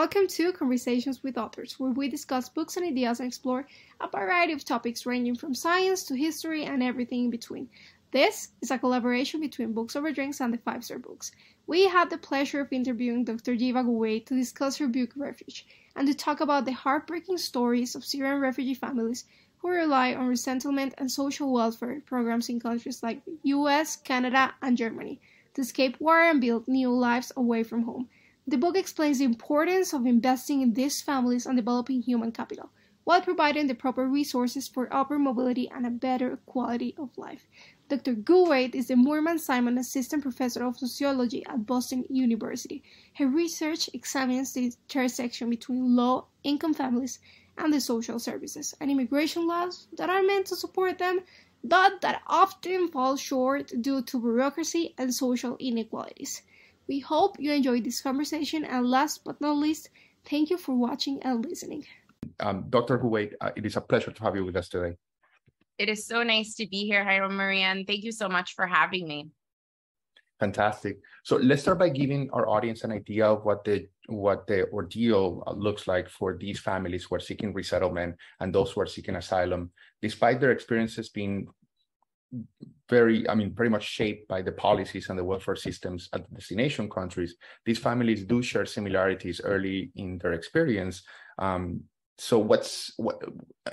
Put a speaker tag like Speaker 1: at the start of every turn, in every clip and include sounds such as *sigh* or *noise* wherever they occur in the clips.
Speaker 1: Welcome to Conversations with Authors, where we discuss books and ideas and explore a variety of topics ranging from science to history and everything in between. This is a collaboration between Books Over Drinks and the Five Star Books. We had the pleasure of interviewing Dr. Heba Gowayed to discuss her book Refuge and to talk about the heartbreaking stories of Syrian refugee families who rely on resettlement and social welfare programs in countries like the US, Canada, and Germany to escape war and build new lives away from home. The book explains the importance of investing in these families and developing human capital, while providing the proper resources for upward mobility and a better quality of life. Dr. Gowayed is the Moorman Simon Assistant Professor of Sociology at Boston University. Her research examines the intersection between low income families and the social services and immigration laws that are meant to support them but that often fall short due to bureaucracy and social inequalities. We hope you enjoyed this conversation, and last but not least, thank you for watching and listening.
Speaker 2: Um, Dr. Gowayed, uh, it is a pleasure to have you with us today.
Speaker 3: It is so nice to be here, Jairo Marian. Thank you so much for having me.
Speaker 2: Fantastic. So let's start by giving our audience an idea of what the what the ordeal uh, looks like for these families who are seeking resettlement and those who are seeking asylum, despite their experiences being very, I mean, very much shaped by the policies and the welfare systems at the destination countries. These families do share similarities early in their experience. Um, so what's what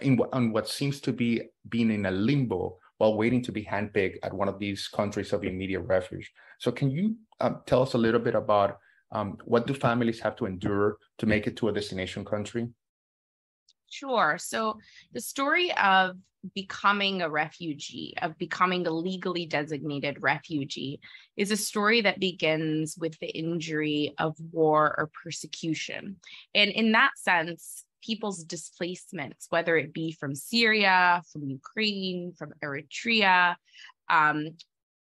Speaker 2: in on what seems to be being in a limbo while waiting to be handpicked at one of these countries of immediate refuge. So can you um, tell us a little bit about um, what do families have to endure to make it to a destination country?
Speaker 3: Sure. So the story of becoming a refugee, of becoming a legally designated refugee, is a story that begins with the injury of war or persecution. And in that sense, people's displacements, whether it be from Syria, from Ukraine, from Eritrea, um,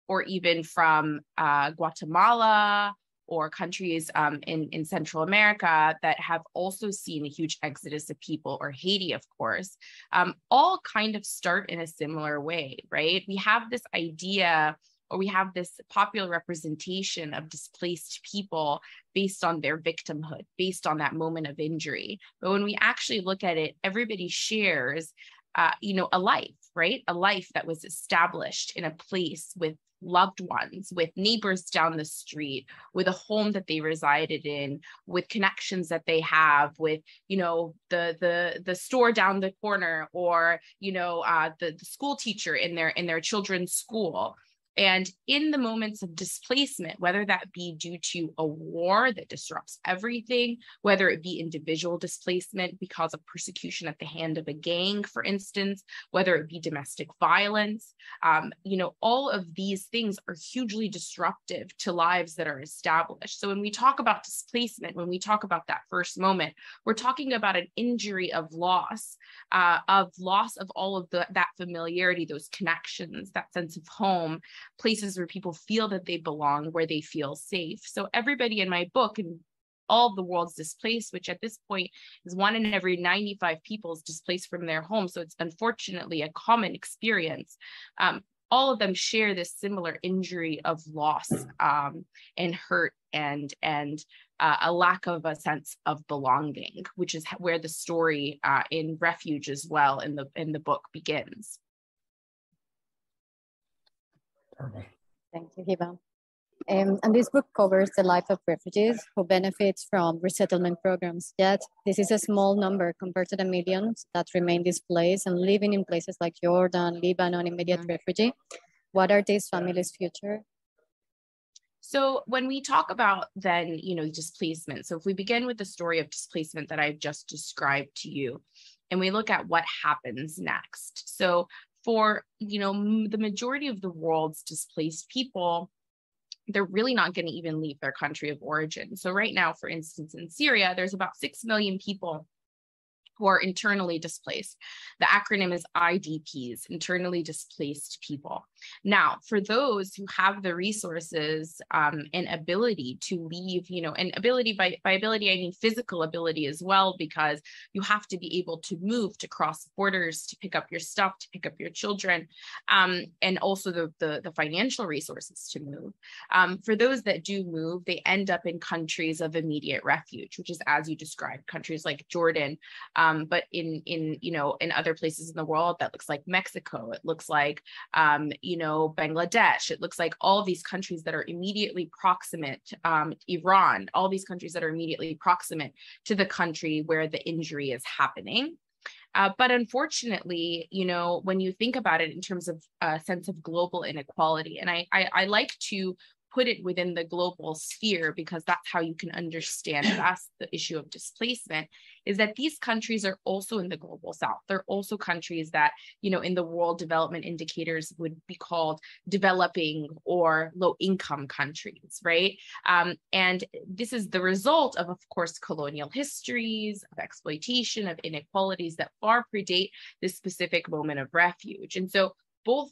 Speaker 3: or even from uh, Guatemala or countries um, in, in Central America that have also seen a huge exodus of people, or Haiti, of course, um, all kind of start in a similar way, right? We have this idea or we have this popular representation of displaced people based on their victimhood, based on that moment of injury. But when we actually look at it, everybody shares, uh, you know, a life, right? A life that was established in a place with loved ones, with neighbors down the street, with a home that they resided in, with connections that they have, with you know the the the store down the corner, or you know uh, the the school teacher in their in their children's school. And in the moments of displacement, whether that be due to a war that disrupts everything, whether it be individual displacement because of persecution at the hand of a gang, for instance, whether it be domestic violence, um, you know, all of these things are hugely disruptive to lives that are established. So when we talk about displacement, when we talk about that first moment, we're talking about an injury of loss, uh, of loss of all of the, that familiarity, those connections, that sense of home places where people feel that they belong, where they feel safe. So everybody in my book and all the world's displaced, which at this point is one in every 95 people is displaced from their home. So it's unfortunately a common experience. Um, all of them share this similar injury of loss um, and hurt and and uh, a lack of a sense of belonging, which is where the story uh, in refuge as well in the in the book begins.
Speaker 4: Thank you, Heba. Um, and this book covers the life of refugees who benefit from resettlement programs. Yet, this is a small number compared to the millions that remain displaced and living in places like Jordan, Lebanon, immediate mm-hmm. refugee. What are these families' future?
Speaker 3: So when we talk about then, you know, displacement, so if we begin with the story of displacement that I've just described to you, and we look at what happens next. So for you know the majority of the world's displaced people they're really not going to even leave their country of origin so right now for instance in syria there's about 6 million people who are internally displaced. The acronym is IDPs, internally displaced people. Now, for those who have the resources um, and ability to leave, you know, and ability by, by ability, I mean physical ability as well, because you have to be able to move, to cross borders, to pick up your stuff, to pick up your children, um, and also the, the, the, financial resources to move. Um, for those that do move, they end up in countries of immediate refuge, which is as you described, countries like Jordan, um, but in in you know in other places in the world that looks like Mexico, it looks like um, you know Bangladesh, it looks like all these countries that are immediately proximate, um, Iran, all these countries that are immediately proximate to the country where the injury is happening. Uh, but unfortunately, you know, when you think about it in terms of a sense of global inequality, and I, I, I like to put it within the global sphere because that's how you can understand that's *clears throat* the issue of displacement is that these countries are also in the global south. They're also countries that you know in the world development indicators would be called developing or low income countries right? Um, and this is the result of of course colonial histories of exploitation of inequalities that far predate this specific moment of refuge. And so both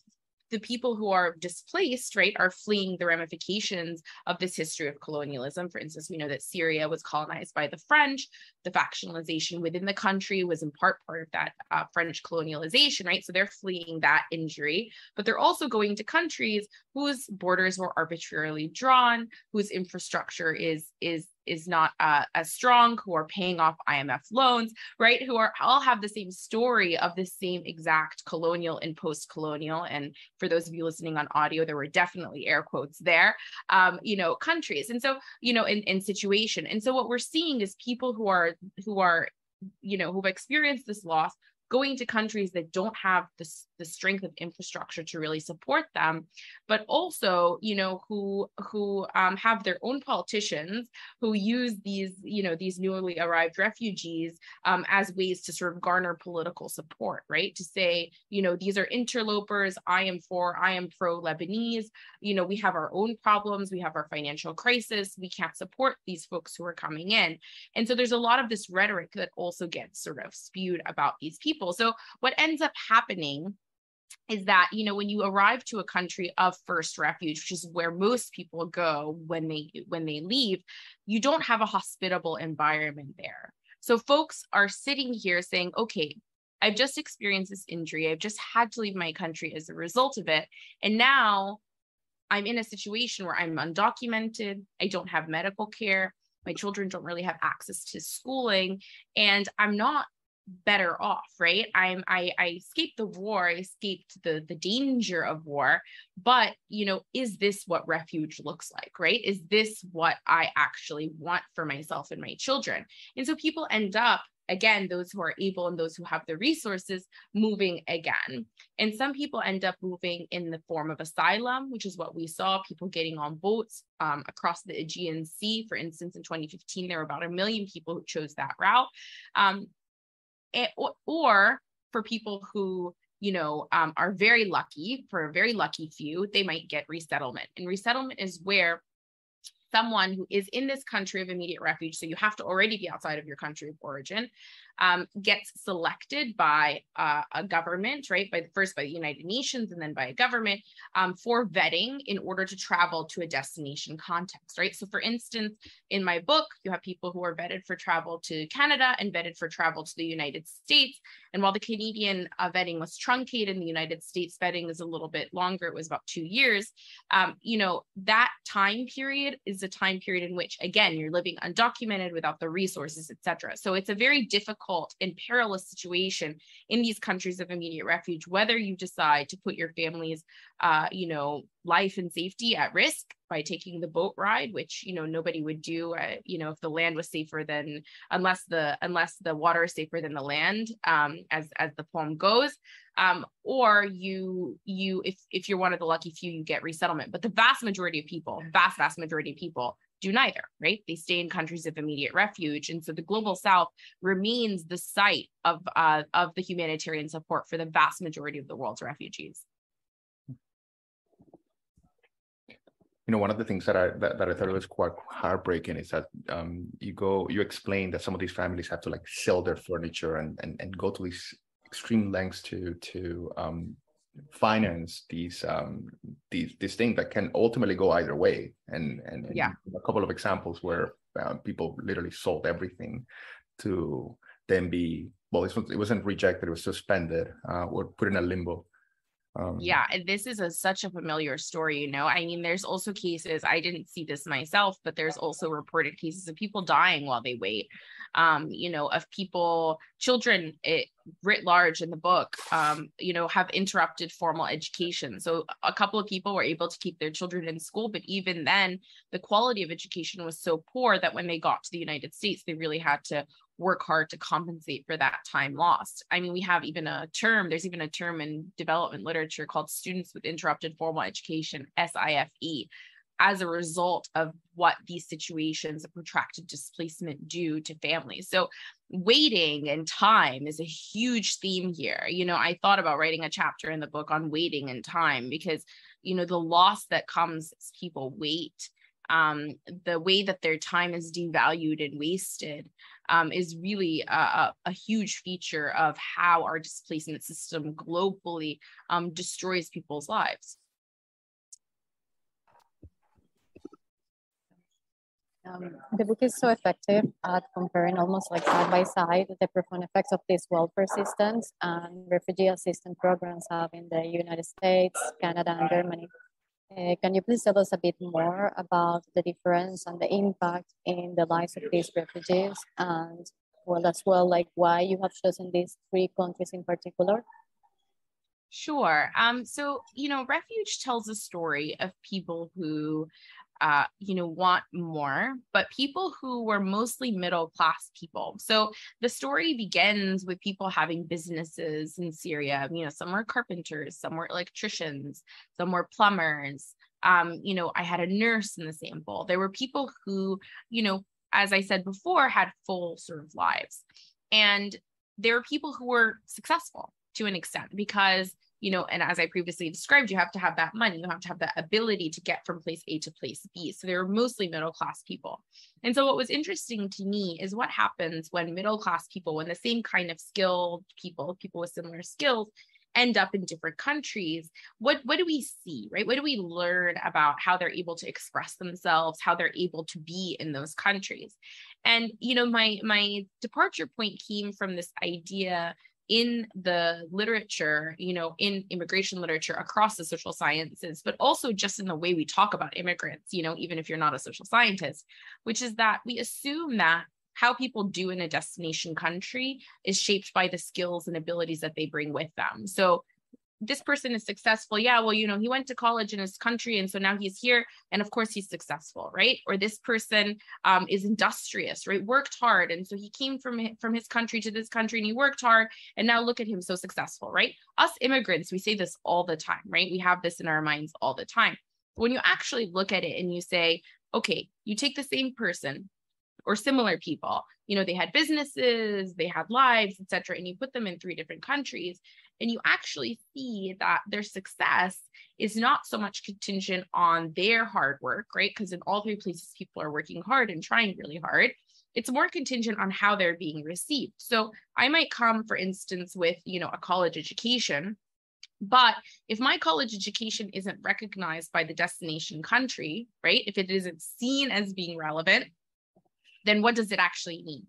Speaker 3: the people who are displaced, right, are fleeing the ramifications of this history of colonialism. For instance, we know that Syria was colonized by the French. The factionalization within the country was in part part of that uh, French colonialization, right? So they're fleeing that injury, but they're also going to countries whose borders were arbitrarily drawn, whose infrastructure is is is not uh, as strong, who are paying off IMF loans, right? Who are all have the same story of the same exact colonial and post-colonial. And for those of you listening on audio, there were definitely air quotes there, um, you know, countries. And so, you know, in, in situation. And so what we're seeing is people who are who are you know who've experienced this loss going to countries that don't have the, the strength of infrastructure to really support them but also you know who who um, have their own politicians who use these you know these newly arrived refugees um, as ways to sort of garner political support right? To say you know these are interlopers i am for i am pro lebanese you know we have our own problems we have our financial crisis we can't support these folks who are coming in. And so there's a lot of this rhetoric that also gets sort of spewed about these people people. So what ends up happening is that you know when you arrive to a country of first refuge which is where most people go when they when they leave you don't have a hospitable environment there. So folks are sitting here saying okay i've just experienced this injury. I've just had to leave my country as a result of it. And now i'm in a situation where i'm undocumented. I don't have medical care. My children don't really have access to schooling. And i'm not better off right? I'm i i escaped the war i escaped the the danger of war but you know is this what refuge looks like right? Is this what i actually want for myself and my children? And so people end up again those who are able and those who have the resources moving again. And some people end up moving in the form of asylum which is what we saw people getting on boats um, across the aegean sea. For instance in 2015 there were about a million people who chose that route. Um, or, or for people who you know um, are very lucky for a very lucky few they might get resettlement. And resettlement is where someone who is in this country of immediate refuge so you have to already be outside of your country of origin um, gets selected by uh, a government, right? By first by the United Nations and then by a government um, for vetting in order to travel to a destination context, right? So, for instance, in my book, you have people who are vetted for travel to Canada and vetted for travel to the United States. And while the Canadian uh, vetting was truncated, the United States vetting is a little bit longer, it was about two years. Um, you know, that time period is a time period in which, again, you're living undocumented without the resources, etc. So it's a very difficult difficult and perilous situation in these countries of immediate refuge, whether you decide to put your family's, uh, you know, life and safety at risk by taking the boat ride, which you know nobody would do. Uh, you know, if the land was safer than unless the unless the water is safer than the land, um, as as the poem goes, um, or you you if if you're one of the lucky few, you get resettlement. But the vast majority of people, vast vast majority of people do neither, right? They stay in countries of immediate refuge. And so the global south remains the site of, uh, of the humanitarian support for the vast majority of the world's refugees.
Speaker 2: You know, one of the things that I that, that I thought was quite heartbreaking is that um, you go you explain that some of these families have to like sell their furniture and and, and go to these extreme lengths to to um, finance these um, these this thing that can ultimately go either way. And and, and
Speaker 3: yeah,
Speaker 2: a couple of examples where uh, people literally sold everything to then be well, it wasn't rejected; it was suspended uh, or put in a limbo.
Speaker 3: Um, yeah, this is a, such a familiar story. You know, I mean, there's also cases I didn't see this myself, but there's also reported cases of people dying while they wait. Um, you know, of people, children, it, writ large in the book, um, you know, have interrupted formal education. So a couple of people were able to keep their children in school, but even then, the quality of education was so poor that when they got to the United States, they really had to work hard to compensate for that time lost. I mean, we have even a term, there's even a term in development literature called students with interrupted formal education, SIFE, as a result of what these situations of protracted displacement do to families. So, waiting and time is a huge theme here. You know, I thought about writing a chapter in the book on waiting and time because, you know, the loss that comes as people wait um, the way that their time is devalued and wasted um, is really a, a, huge feature of how our displacement system globally um, destroys people's lives.
Speaker 4: Um, the book is so effective at comparing almost like side by side the profound effects of this welfare systems and refugee assistance programs have in the United States, Canada, and Germany. Uh, can you please tell us a bit more about the difference and the impact in the lives of these refugees and well as well like why you have chosen these three countries in particular?
Speaker 3: Sure. Um, so, you know, Refuge tells a story of people who uh, you know, want more, but people who were mostly middle class people. So the story begins with people having businesses in Syria. You know, some were carpenters, some were electricians, some were plumbers. Um, you know, I had a nurse in the sample. There were people who, you know, as I said before, had full sort of lives. And there were people who were successful to an extent because you know, and as I previously described, you have to have that money, you have to have that ability to get from place A to place B. So they're mostly middle class people. And so what was interesting to me is what happens when middle class people, when the same kind of skilled people, people with similar skills, end up in different countries what what do we see right what do we learn about how they're able to express themselves how they're able to be in those countries and you know my my departure point came from this idea in the literature, you know, in immigration literature across the social sciences, but also just in the way we talk about immigrants, you know, even if you're not a social scientist, which is that we assume that how people do in a destination country is shaped by the skills and abilities that they bring with them. So this person is successful. Yeah well you know he went to college in his country and so now he's here and of course he's successful right? Or this person um, is industrious right? Worked hard and so he came from from his country to this country and he worked hard and now look at him so successful right? Us immigrants we say this all the time right? We have this in our minds all the time. When you actually look at it and you say okay you take the same person or similar people. You know they had businesses they had lives etc and you put them in three different countries and you actually see that their success is not so much contingent on their hard work right? Because in all three places people are working hard and trying really hard. It's more contingent on how they're being received. So i might come for instance with you know a college education but if my college education isn't recognized by the destination country, right? If it isn't seen as being relevant, then what does it actually mean?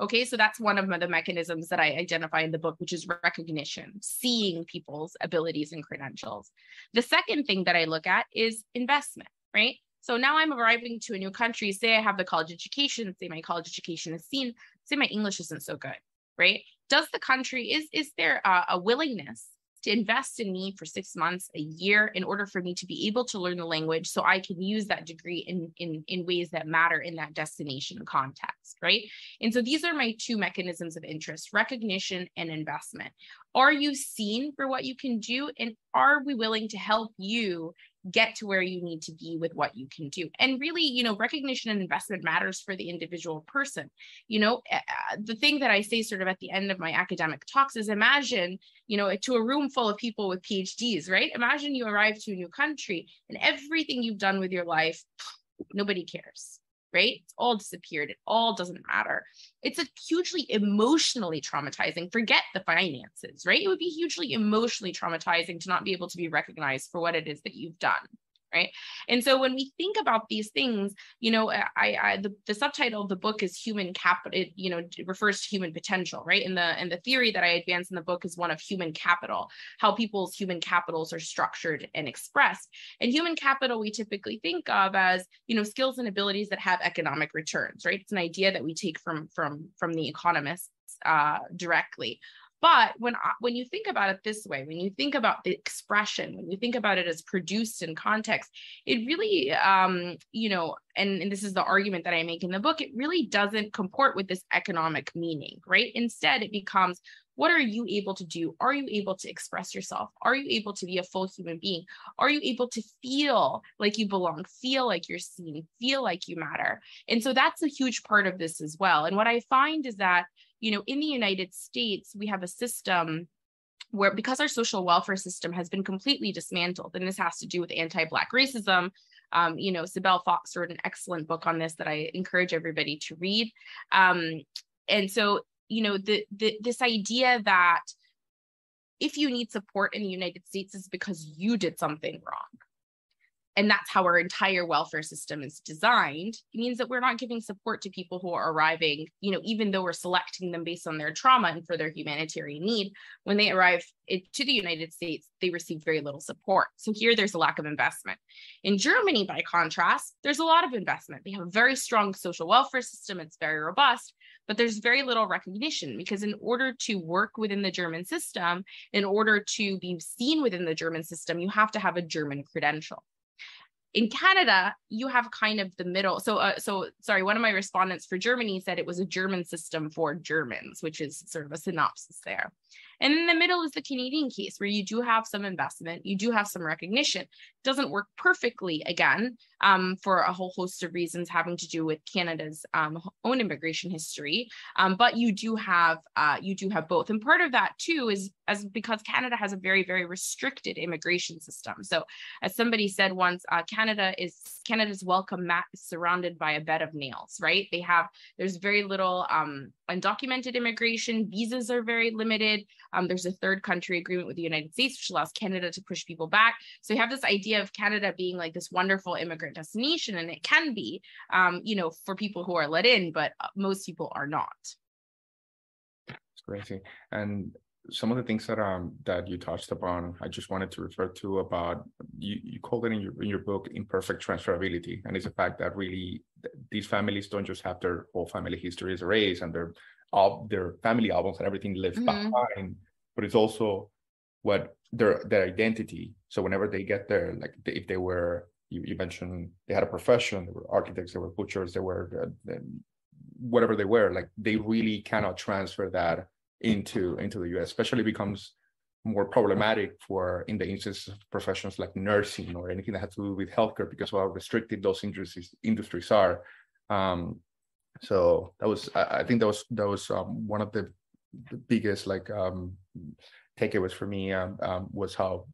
Speaker 3: Okay, so that's one of the mechanisms that I identify in the book, which is recognition, seeing people's abilities and credentials. The second thing that I look at is investment, right? So now I'm arriving to a new country. Say I have the college education, say my college education is seen, say my English isn't so good, right? Does the country, is, is there a, a willingness to invest in me for six months, a year, in order for me to be able to learn the language so I can use that degree in, in, in ways that matter in that destination context, right? And so these are my two mechanisms of interest recognition and investment. Are you seen for what you can do? And are we willing to help you get to where you need to be with what you can do. And really you know recognition and investment matters for the individual person. You know uh, the thing that i say sort of at the end of my academic talks is imagine you know to a room full of people with phds right? Imagine you arrive to a new country and everything you've done with your life nobody cares right? It's all disappeared. It all doesn't matter. It's a hugely emotionally traumatizing. Forget the finances, right? It would be hugely emotionally traumatizing to not be able to be recognized for what it is that you've done right? And so when we think about these things you know i, I the, the subtitle of the book is human capital it you know refers to human potential right? And the and the theory that i advance in the book is one of human capital how people's human capitals are structured and expressed. And human capital we typically think of as you know skills and abilities that have economic returns right? It's an idea that we take from from from the economists uh, directly but when when you think about it this way, when you think about the expression, when you think about it as produced in context, it really, um, you know, and, and this is the argument that I make in the book, it really doesn't comport with this economic meaning, right? Instead, it becomes what are you able to do? Are you able to express yourself? Are you able to be a full human being? Are you able to feel like you belong, feel like you're seen, feel like you matter? And so that's a huge part of this as well. And what I find is that you know, in the United States, we have a system where because our social welfare system has been completely dismantled, and this has to do with anti-Black racism. Um, you know, Cybelle Fox wrote an excellent book on this that I encourage everybody to read. Um, and so, you know, the, the this idea that if you need support in the United States is because you did something wrong and that's how our entire welfare system is designed it means that we're not giving support to people who are arriving you know even though we're selecting them based on their trauma and for their humanitarian need. When they arrive to the united states they receive very little support. So here there's a lack of investment. In germany by contrast there's a lot of investment. They have a very strong social welfare system. It's very robust but there's very little recognition because in order to work within the german system in order to be seen within the german system you have to have a german credential in Canada, you have kind of the middle. So, uh, so sorry, one of my respondents for Germany said it was a German system for Germans, which is sort of a synopsis there. And in the middle is the Canadian case where you do have some investment, you do have some recognition. It doesn't work perfectly again um, for a whole host of reasons having to do with Canada's um, own immigration history. Um, but you do have uh, you do have both, and part of that too is as because Canada has a very very restricted immigration system. So as somebody said once, uh, Canada is Canada's welcome mat is surrounded by a bed of nails. Right? They have there's very little um, undocumented immigration. Visas are very limited. Um, there's a third country agreement with the United States, which allows Canada to push people back. So you have this idea of Canada being like this wonderful immigrant destination, and it can be, um, you know, for people who are let in, but uh, most people are not.
Speaker 2: It's crazy. And some of the things that um that you touched upon, I just wanted to refer to about you, you called it in your in your book imperfect transferability, and it's a fact that really these families don't just have their whole family history as a and their all their family albums and everything lives mm-hmm. behind, but it's also what their their identity. So whenever they get there, like if they were you, you mentioned they had a profession, they were architects, they were butchers, they were uh, whatever they were, like they really cannot transfer that into into the US, especially becomes more problematic for in the instance of professions like nursing or anything that has to do with healthcare because how restricted those industries industries are. Um, so that was I, I, think that was that was um, one of the, the biggest like um, takeaways for me um, um, was how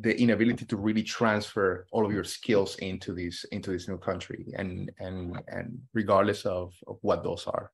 Speaker 2: the inability to really transfer all of your skills into this into this new country and and and regardless of, of what those are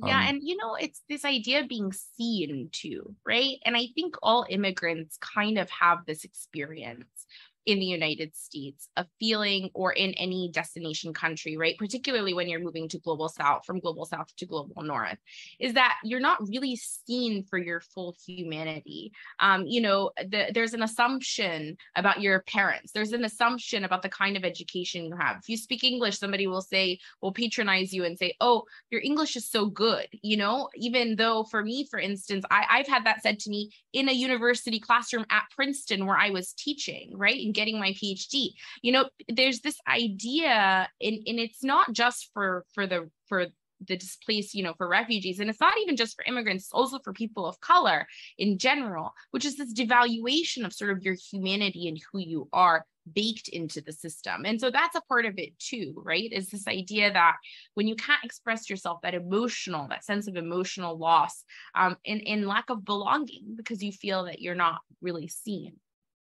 Speaker 3: yeah, um, and you know, it's this idea of being seen too, right? And I think all immigrants kind of have this experience in the United States, a feeling or in any destination country, right? Particularly when you're moving to global south, from global south to global north, is that you're not really seen for your full humanity. Um, you know, the, there's an assumption about your parents, there's an assumption about the kind of education you have. If you speak English, somebody will say, will patronize you and say, oh, your English is so good, you know, even though for me, for instance, I, I've had that said to me in a university classroom at Princeton where I was teaching, right? Getting my phd you know there's this idea and, and it's not just for for the for the displaced, you know, for refugees. And it's not even just for immigrants, it's also for people of color in general, which is this devaluation of sort of your humanity and who you are baked into the system. And so that's a part of it too, right? Is this idea that when you can't express yourself, that emotional, that sense of emotional loss um, and, and lack of belonging because you feel that you're not really seen.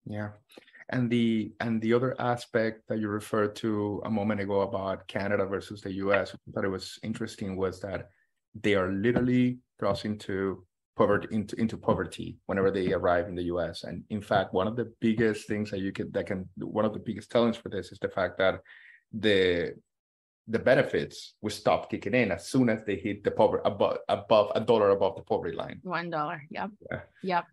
Speaker 2: Yeah And the and the other aspect that you referred to a moment ago about Canada versus the US, I thought it was interesting was that they are literally crossing to poverty into, into poverty whenever they arrive in the US. And in fact, one of the biggest things that you could that can one of the biggest tellings for this is the fact that the the benefits will stop kicking in as soon as they hit the poverty above above a dollar above the poverty line.
Speaker 3: One dollar. Yep. Yeah. Yep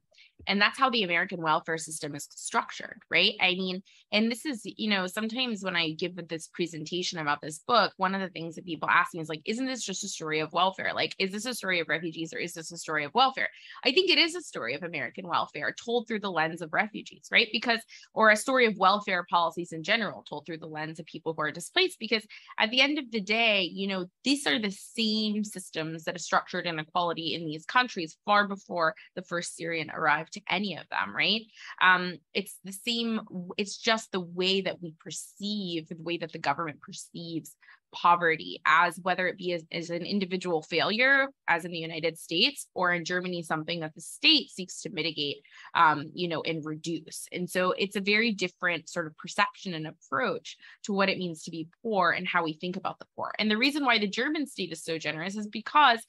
Speaker 3: and that's how the american welfare system is structured right? I mean and this is you know sometimes when i give this presentation about this book one of the things that people ask me is like isn't this just a story of welfare? Like is this a story of refugees or is this a story of welfare? I think it is a story of american welfare told through the lens of refugees right? Because or a story of welfare policies in general told through the lens of people who are displaced. Because at the end of the day you know these are the same systems that are structured inequality in these countries far before the first syrian arrived to any of them, right? Um, it's the same, it's just the way that we perceive, the way that the government perceives poverty as whether it be as, as, an individual failure as in the united states or in germany something that the state seeks to mitigate um, you know and reduce and so it's a very different sort of perception and approach to what it means to be poor and how we think about the poor and the reason why the german state is so generous is because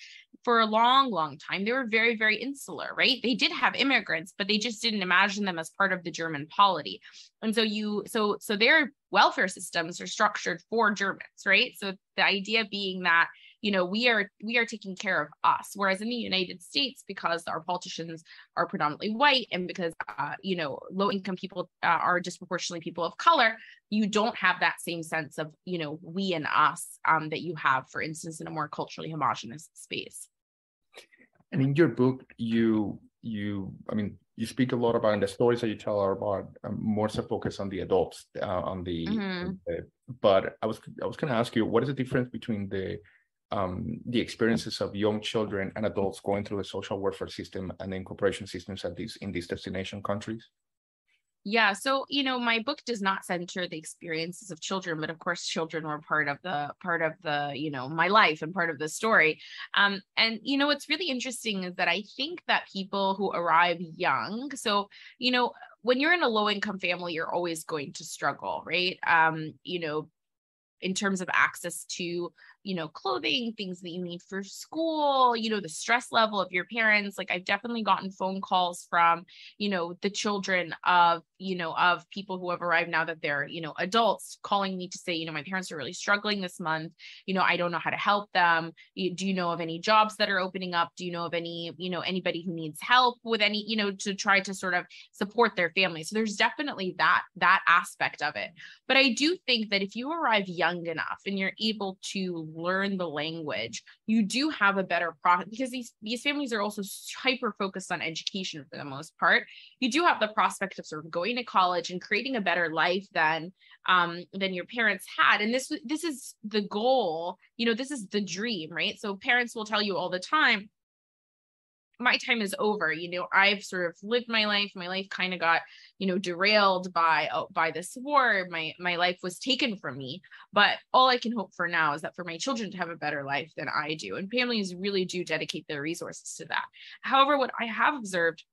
Speaker 3: for a long long time. They were very very insular right? They did have immigrants but they just didn't imagine them as part of the german polity. And so you so so their welfare systems are structured for germans right? So the idea being that you know we are we are taking care of us whereas in the united states because our politicians are predominantly white and because uh, you know low income people uh, are disproportionately people of color you don't have that same sense of you know we and us um, that you have for instance in a more culturally homogenous space
Speaker 2: and in your book you you i mean you speak a lot about and the stories that you tell are about um, more so focus on the adults uh, on the, mm-hmm. the, but i was i was going to ask you what is the difference between the um, the experiences of young children and adults going through the social welfare system and the incorporation systems at these in these destination countries
Speaker 3: yeah so you know my book does not center the experiences of children but of course children were part of the part of the you know my life and part of the story. Um and you know what's really interesting is that i think that people who arrive young so you know when you're in a low income family you're always going to struggle right? Um you know in terms of access to you know clothing things that you need for school you know the stress level of your parents like i've definitely gotten phone calls from you know the children of you know of people who have arrived now that they're you know adults calling me to say you know my parents are really struggling this month. You know i don't know how to help them. Do you know of any jobs that are opening up? Do you know of any you know anybody who needs help with any you know to try to sort of support their family. So there's definitely that that aspect of it. But i do think that if you arrive young enough and you're able to learn the language, you do have a better product because these these families are also hyper focused on education for the most part. You do have the prospect of sort of going to college and creating a better life than um, than your parents had. And this this is the goal. You know, this is the dream, right? So parents will tell you all the time my time is over you know i've sort of lived my life my life kind of got you know derailed by uh, by this war my my life was taken from me. But all i can hope for now is that for my children to have a better life than i do and families really do dedicate their resources to that. However what i have observed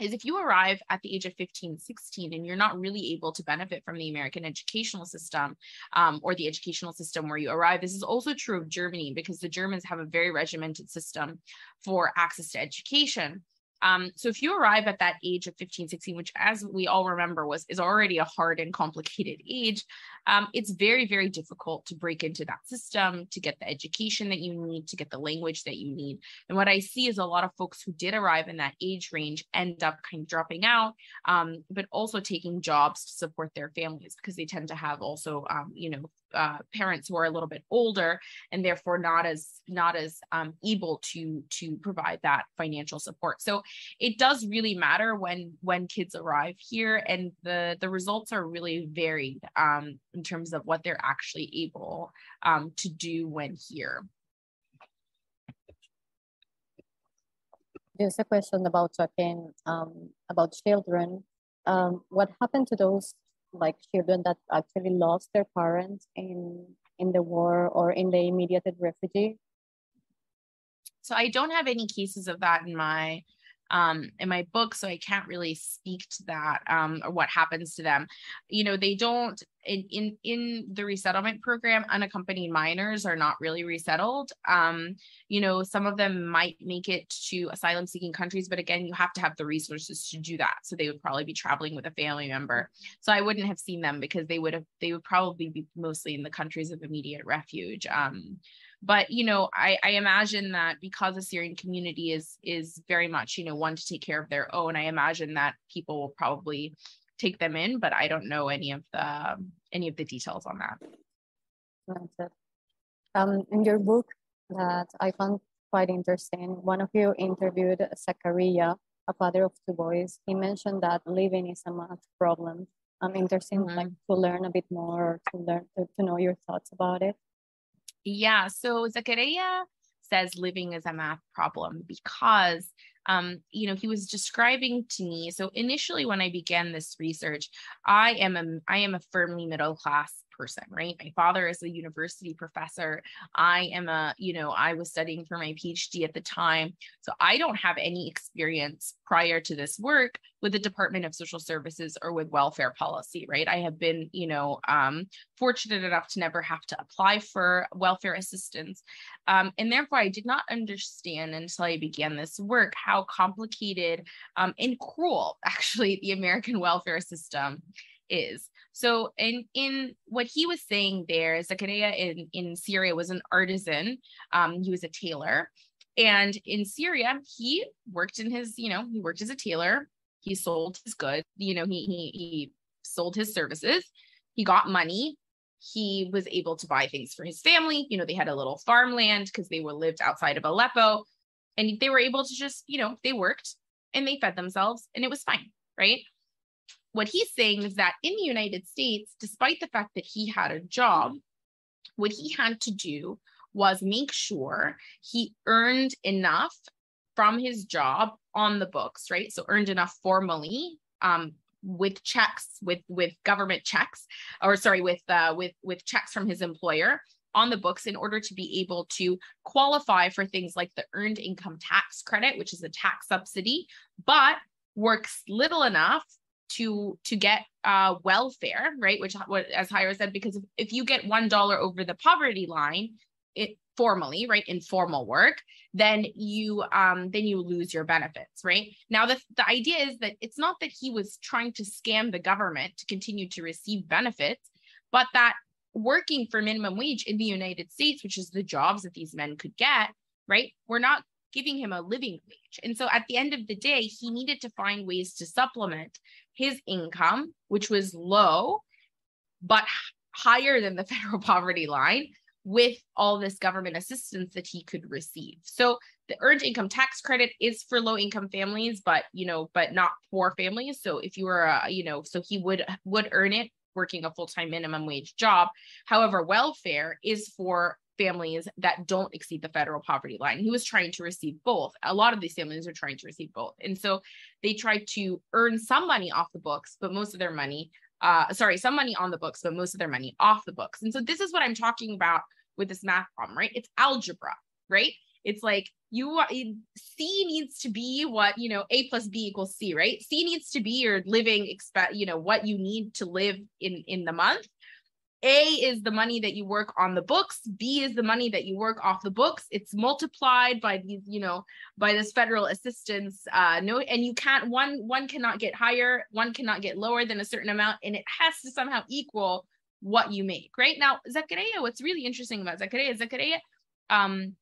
Speaker 3: is if you arrive at the age of 15, 16, and you're not really able to benefit from the American educational system um, or the educational system where you arrive, this is also true of Germany because the Germans have a very regimented system for access to education. Um, so if you arrive at that age of 15, 16, which as we all remember was is already a hard and complicated age, um, it's very, very difficult to break into that system, to get the education that you need, to get the language that you need. And what I see is a lot of folks who did arrive in that age range end up kind of dropping out, um, but also taking jobs to support their families because they tend to have also, um, you know, uh, parents who are a little bit older and therefore not as not as um, able to to provide that financial support so it does really matter when when kids arrive here and the the results are really varied um, in terms of what they're actually able um, to do when here
Speaker 4: There's a question about talking um, about children. Um, what happened to those like children that actually lost their parents in in the war or in the immediate refugee
Speaker 3: so i don't have any cases of that in my um, in my book, so I can't really speak to that um, or what happens to them. You know, they don't in in in the resettlement program. Unaccompanied minors are not really resettled. Um, you know, some of them might make it to asylum seeking countries, but again, you have to have the resources to do that. So they would probably be traveling with a family member. So I wouldn't have seen them because they would have they would probably be mostly in the countries of immediate refuge. Um, but you know I, I imagine that because the syrian community is is very much you know one to take care of their own i imagine that people will probably take them in but i don't know any of the any of the details on that
Speaker 4: um, in your book that i found quite interesting one of you interviewed zachariah a father of two boys he mentioned that living is a math problem i'm interested mm-hmm. like to learn a bit more or to learn to, to know your thoughts about it
Speaker 3: yeah. So Zachariah says living is a math problem because um, you know, he was describing to me. So initially, when I began this research, I am a I am a firmly middle class person, right? My father is a university professor. I am a, you know, I was studying for my PhD at the time. So I don't have any experience prior to this work with the Department of Social Services or with welfare policy, right? I have been, you know, um, fortunate enough to never have to apply for welfare assistance. Um, and therefore, I did not understand until I began this work how complicated um, and cruel *laughs* actually the American welfare system is. So in in what he was saying there, Zachariah in, in Syria was an artisan. Um, he was a tailor. And in Syria, he worked in his, you know, he worked as a tailor. He sold his goods, you know, he he he sold his services. He got money. He was able to buy things for his family. You know, they had a little farmland because they were lived outside of Aleppo. And they were able to just, you know, they worked and they fed themselves and it was fine, right? What he's saying is that in the United States, despite the fact that he had a job, what he had to do was make sure he earned enough from his job on the books, right? So earned enough formally um, with checks, with with government checks, or sorry, with uh, with with checks from his employer on the books in order to be able to qualify for things like the earned income tax credit, which is a tax subsidy, but works little enough to to get uh, welfare, right? Which as Jairo said, because if, if you get one dollar over the poverty line, it formally, right, informal work, then you um then you lose your benefits, right? Now the the idea is that it's not that he was trying to scam the government to continue to receive benefits, but that working for minimum wage in the United States, which is the jobs that these men could get, right? We're not giving him a living wage. And so at the end of the day, he needed to find ways to supplement his income, which was low, but higher than the *laughs* federal poverty line with all this government assistance that he could receive. So the earned income tax credit is for low income families, but you know, but not poor families. So if you were, a, you know, so he would would earn it working a full time minimum wage job. However, welfare is for families that don't exceed the federal poverty line. He was trying to receive both. A lot of these families are trying to receive both. And so they tried to earn some money off the books, but most of their money, uh, sorry, some money on the books, but most of their money off the books. And so this is what I'm talking about with this math problem, right? It's algebra, right? It's like you C needs to be what you know A plus B equals C, right? C needs to be your living expect, you know, what you need to live in in the month, a is the money that you work on the books. B is the money that you work off the books. It's multiplied by these, you know, by this federal assistance. Uh, no, and you can't one one cannot get higher, one cannot get lower than a certain amount, and it has to somehow equal what you make. Right now, Zachariah. What's really interesting about Zachariah, Zachariah, um,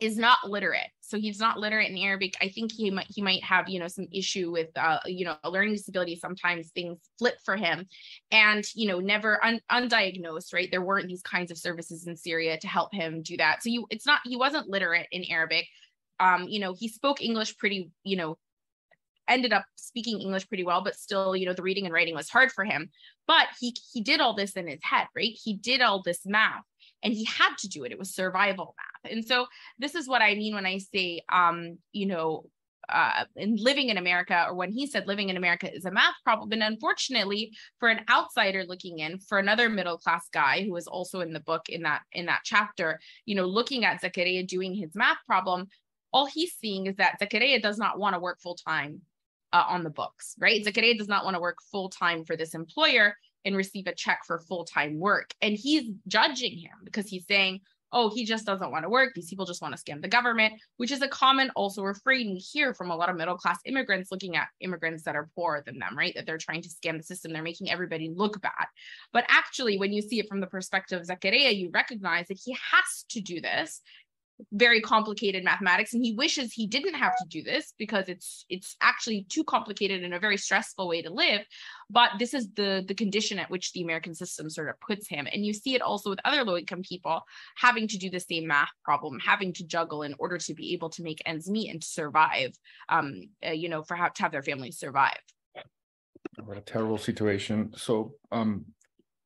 Speaker 3: is not literate. So he's not literate in arabic. I think he might he might have you know some issue with uh you know a learning disability. Sometimes things flip for him and you know never un- undiagnosed right? There weren't these kinds of services in syria to help him do that. So you it's not he wasn't literate in arabic. Um you know he spoke english pretty you know ended up speaking english pretty well but still you know the reading and writing was hard for him. But he he did all this in his head right? He did all this math and he had to do it it was survival math and so this is what i mean when i say um you know uh, in living in America, or when he said living in America is a math problem. And unfortunately, for an outsider looking in, for another middle class guy who was also in the book in that in that chapter, you know, looking at Zachariah doing his math problem, all he's seeing is that Zakaria does not want to work full time uh, on the books, right? Zakaria does not want to work full time for this employer and receive a check for full time work. And he's judging him because he's saying, oh, he just doesn't want to work. These people just want to scam the government, which is a common also refrain we hear from a lot of middle class immigrants looking at immigrants that are poorer than them, right? That they're trying to scam the system. They're making everybody look bad. But actually, when you see it from the perspective of Zakaria, you recognize that he has to do this very complicated mathematics and he wishes he didn't have to do this because it's it's actually too complicated and a very stressful way to live but this is the the condition at which the american system sort of puts him. And you see it also with other low income people having to do the same math problem having to juggle in order to be able to make ends meet and survive um uh, you know for how to have their families survive.
Speaker 2: What a terrible situation. So um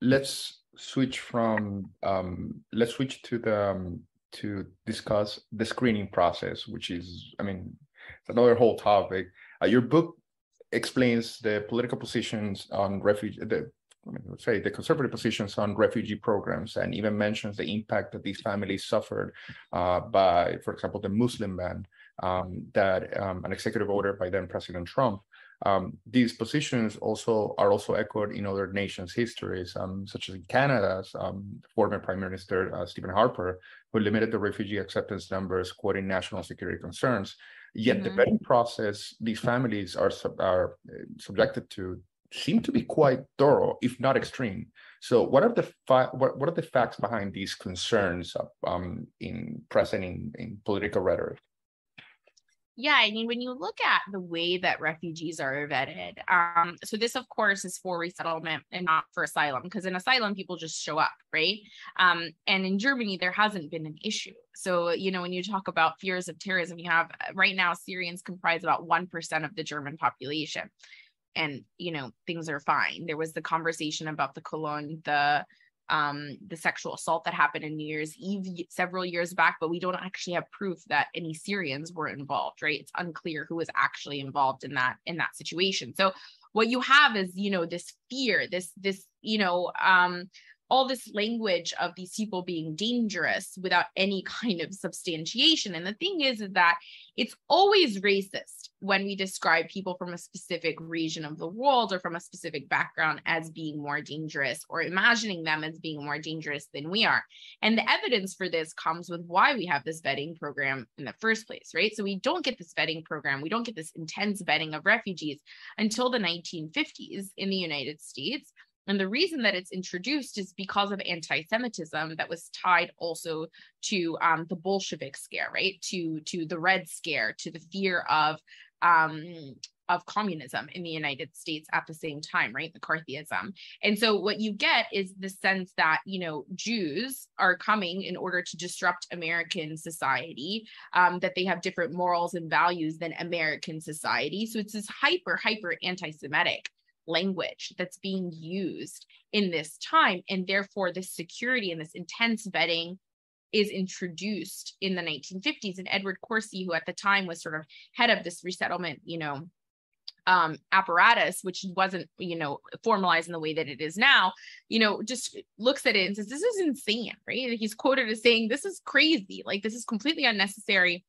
Speaker 2: let's switch from um let's switch to the um, to discuss the screening process, which is, I mean, it's another whole topic. Uh, your book explains the political positions on refugee, the let's say the conservative positions on refugee programs, and even mentions the impact that these families suffered uh, by, for example, the Muslim ban um, that um, an executive order by then President Trump um, these positions also are also echoed in other nations' histories, um, such as in Canada's um, former Prime Minister uh, Stephen Harper, who limited the refugee acceptance numbers, quoting national security concerns. Yet mm-hmm. the vetting process these families are sub- are uh, subjected to seem to be quite thorough, if not extreme. So, what are the fi- what, what are the facts behind these concerns um, in present in, in political rhetoric?
Speaker 3: Yeah, I mean, when you look at the way that refugees are vetted, um, so this, of course, is for resettlement and not for asylum, because in asylum, people just show up, right? Um, and in Germany, there hasn't been an issue. So, you know, when you talk about fears of terrorism, you have uh, right now, Syrians comprise about 1% of the German population. And, you know, things are fine. There was the conversation about the Cologne, the um, the sexual assault that happened in New Year's Eve several years back, but we don't actually have proof that any Syrians were involved, right? It's unclear who was actually involved in that in that situation. So what you have is, you know, this fear, this this, you know, um, all this language of these people being dangerous without any *laughs* kind of substantiation. And the thing is, is that it's always racist when we describe people from a specific region of the world or from a specific background as being more dangerous or imagining them as being more dangerous than we are. And the evidence for this comes with why we have this vetting program in the first place, right? So we don't get this vetting program, we don't get this intense vetting of refugees until the 1950s in the United States and the reason that it's introduced is because of anti Semitism that was tied also to um, the Bolshevik scare, right? To, to the Red Scare, to the fear of. Um, of communism in the United States at the same time, right? McCarthyism. And so what you get is the sense that, you know, Jews are coming in order to disrupt American society, um, that they have different morals and values than American society. So it's this hyper, hyper anti Semitic language that's being used in this time. And therefore, this security and this intense vetting is introduced in the 1950s. And Edward Corsi, who at the time was sort of head of this resettlement, you know, um, apparatus, which wasn't, you know, formalized in the way that it is now, you know, just looks at it and says, this is insane, right? He's quoted as saying, this is crazy. Like, this is completely unnecessary.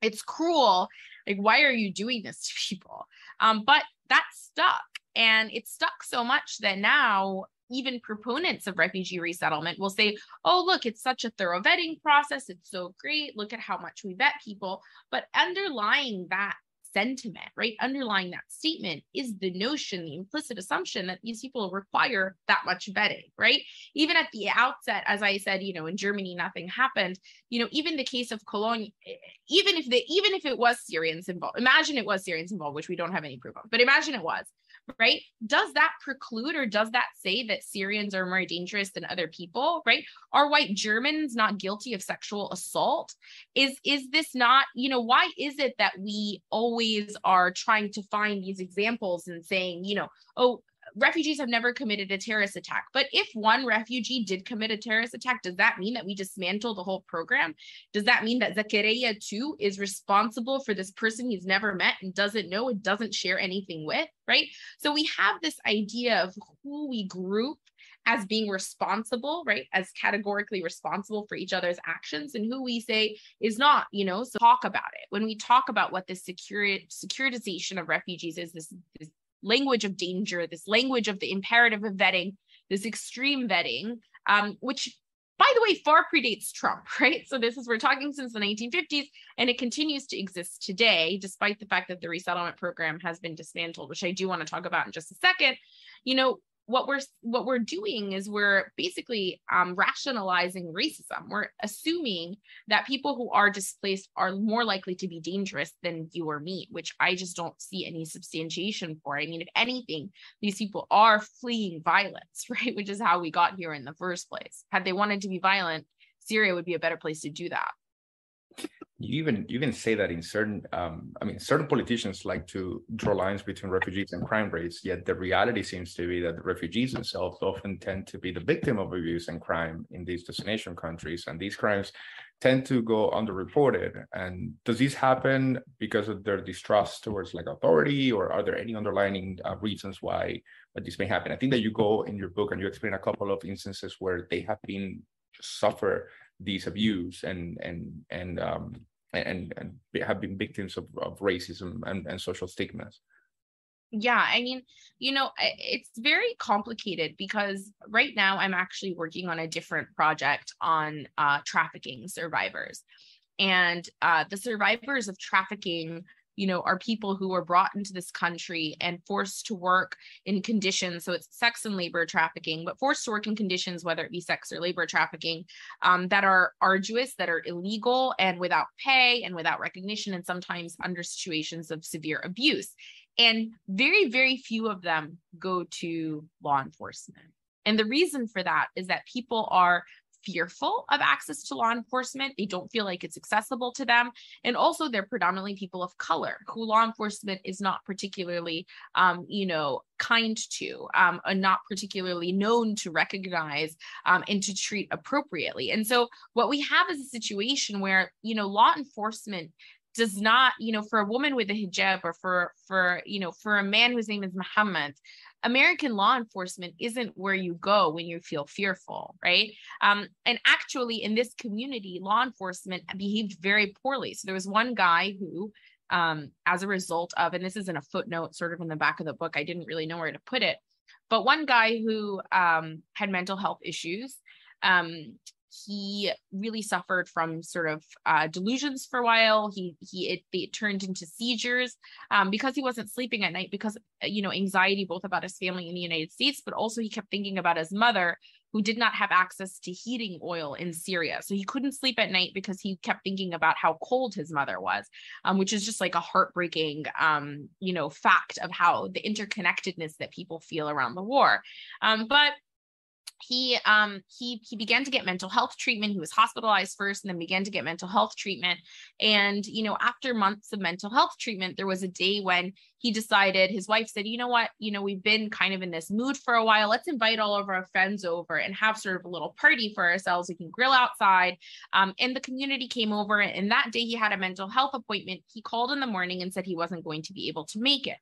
Speaker 3: It's cruel. Like, why are you doing this to people? Um, but that stuck. And it stuck so much that now even proponents of refugee resettlement will say, oh, look, it's such a thorough vetting process. It's so great. Look at how much we vet people. But underlying that sentiment, right? Underlying that statement is the notion, the implicit assumption that these people require that much vetting, right? Even at the outset, as I said, you know, in Germany, nothing happened. You know, even the case of Cologne, even if they, even if it was Syrians involved, imagine it was Syrians involved, which we don't have any proof of, but imagine it was right? Does that preclude or does that say that Syrians are more dangerous than other people, right? Are white Germans not guilty of sexual assault? Is is this not, you know, why is it that we always are trying to find these examples and saying, you know, oh, refugees have never committed a terrorist attack. But if one refugee did commit a terrorist attack, does that mean that we dismantle the whole program? Does that mean that Zakaria too is responsible for this person he's never met and doesn't know and doesn't share anything with? Right. So we have this idea of who we group as being responsible, right? As categorically responsible for each other's actions, and who we say is not, you know. So talk about it. When we talk about what this security securitization of refugees is, this, this language of danger, this language of the imperative of vetting, this extreme vetting, um, which by the way, far predates Trump, *laughs* right? So this is we're talking since the 1950s, and it continues to exist today, despite the fact that the resettlement program has been dismantled, which I do want to talk about in just a second. You know, what we're what we're doing is we're basically um, rationalizing racism. We're assuming that people who are displaced are more likely to be dangerous than you or me, which I just don't see any substantiation for. I mean, if anything, these people are fleeing violence, *laughs* right? Which is how we got here in the first place. Had they wanted to be violent, Syria would be a better place to do that
Speaker 2: you even you even say that in certain um, i mean certain politicians like to draw lines between refugees and crime rates yet the reality seems to be that the refugees themselves often tend to be the victim of abuse and crime in these destination countries and these crimes tend to go underreported. And does this happen because of their distrust towards like authority or are there any underlying uh, reasons why this may happen? I think that you go in your book and you explain a couple of instances where they have been suffer these abuse and and and um and and have been victims of, of racism and, and social stigmas.
Speaker 3: Yeah i mean you know it's very complicated because right now i'm actually working on a different project on uh, trafficking survivors. And uh, the survivors of trafficking you know, are people who are brought into this country and forced to work in conditions. So it's sex and labor trafficking, but forced to work in conditions, whether it be sex or labor trafficking, um, that are arduous, that are illegal and without pay and without recognition, and sometimes under situations of severe abuse. And very, very few of them go to law enforcement. And the reason for that is that people are fearful of access to law enforcement. They don't feel like it's accessible to them. And also, they're predominantly people of color who law enforcement is not particularly, um, you know, kind to, um, and not particularly known to recognize um, and to treat appropriately. And so, what we have is a situation where, you know, law enforcement does not you know for a woman with a hijab or for for you know for a man whose name is muhammad American law enforcement isn't where you go when you feel fearful, right? Um, and actually, in this community, law enforcement behaved very poorly. So there was one guy who, um, as a result of, and this is in a footnote sort of in the back of the book, I didn't really know where to put it, but one guy who um, had mental health issues. Um, he really suffered from sort of uh, delusions for a while. He he it, it turned into seizures um, because he wasn't sleeping at night because uh, you know anxiety both about his family in the United States, but also he kept thinking about his mother who did not have access to heating oil in Syria. So he couldn't sleep at night because he kept thinking about how cold his mother was, um, which is just like a heartbreaking, um, you know, fact of how the interconnectedness that people feel around the war. Um, but he um he he began to get mental health treatment. He was hospitalized first and then began to get mental health treatment. And you know after months of mental health treatment there was a day when he decided his wife said you know what? You know we've been kind of in this mood for a while. Let's invite all of our friends over and have sort of a little party for ourselves. We can grill outside. Um, and the community came over and that day he had a mental health appointment. He called in the morning and said he wasn't going to be able to make it.